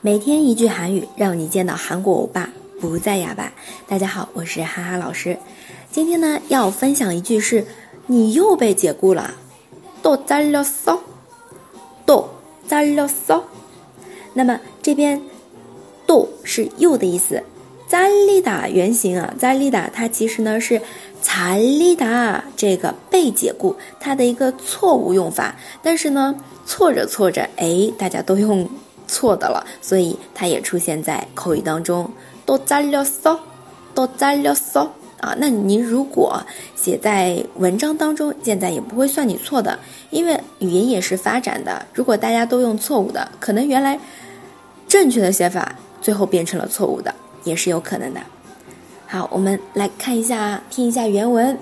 每天一句韩语，让你见到韩国欧巴不再哑巴。大家好，我是哈哈老师。今天呢，要分享一句是“你又被解雇了”，또잘렸 어， 또잘렸 어。 那么这边“또”是又的意思，“잘리다”原型啊，“잘리다”它其实呢是“잘리다”这个被解雇它的一个错误用法，但是呢，错着错着，哎，大家都用。 错的了，所以它也出现在口语当中。都잘렸 어， 都잘렸어啊。那您如果写在文章当中，现在也不会算你错的，因为语言也是发展的。如果大家都用错误的，可能原来正确的写法最后变成了错误的，也是有可能的。好，我们来看一下，听一下原文。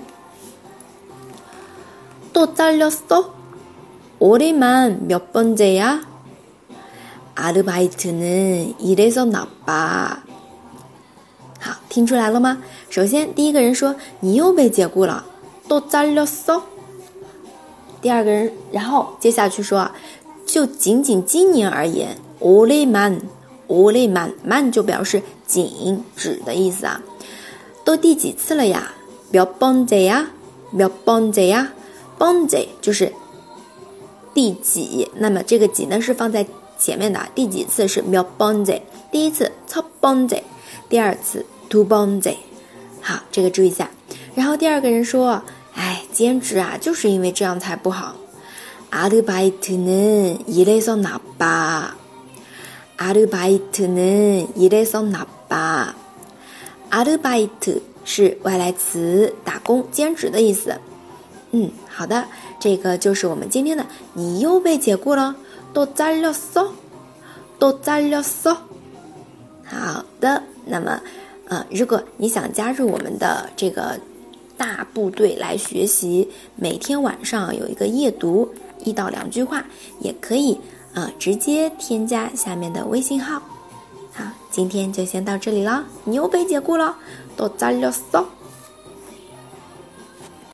또잘렸어올해만몇번째야 阿르바이트는이래서나 빠。 好，听出来了吗？首先，第一个人说你又被解雇了，또잘렸어第二个人，然后接下去说，就仅仅今年而言，올해 만， 올해 만， 만就表示仅、只的意思啊。都第几次了呀？몇번째呀？몇번째呀？번째就是第几，那么这个几呢是放在。 前面的第几次是몇번 째？ 第一次첫번 째， 第二次두번 째。 好，这个注意一下。然后第二个人说：“哎，兼职啊，就是因为这样才不好。아르바이트는이래서나 빠。 아르바이트는이래서나 빠。 아르바이트是外来词，打工、兼职的意思。嗯，好的，这个就是我们今天的，你又被解雇了。 都잘렸 어， 都잘렸 어。 好的，那么，呃，如果你想加入我们的这个大部队来学习，每天晚上有一个夜读一到两句话，也可以，呃，直接添加下面的微信号。好，今天就先到这里了，你又被解雇了，都잘렸 어。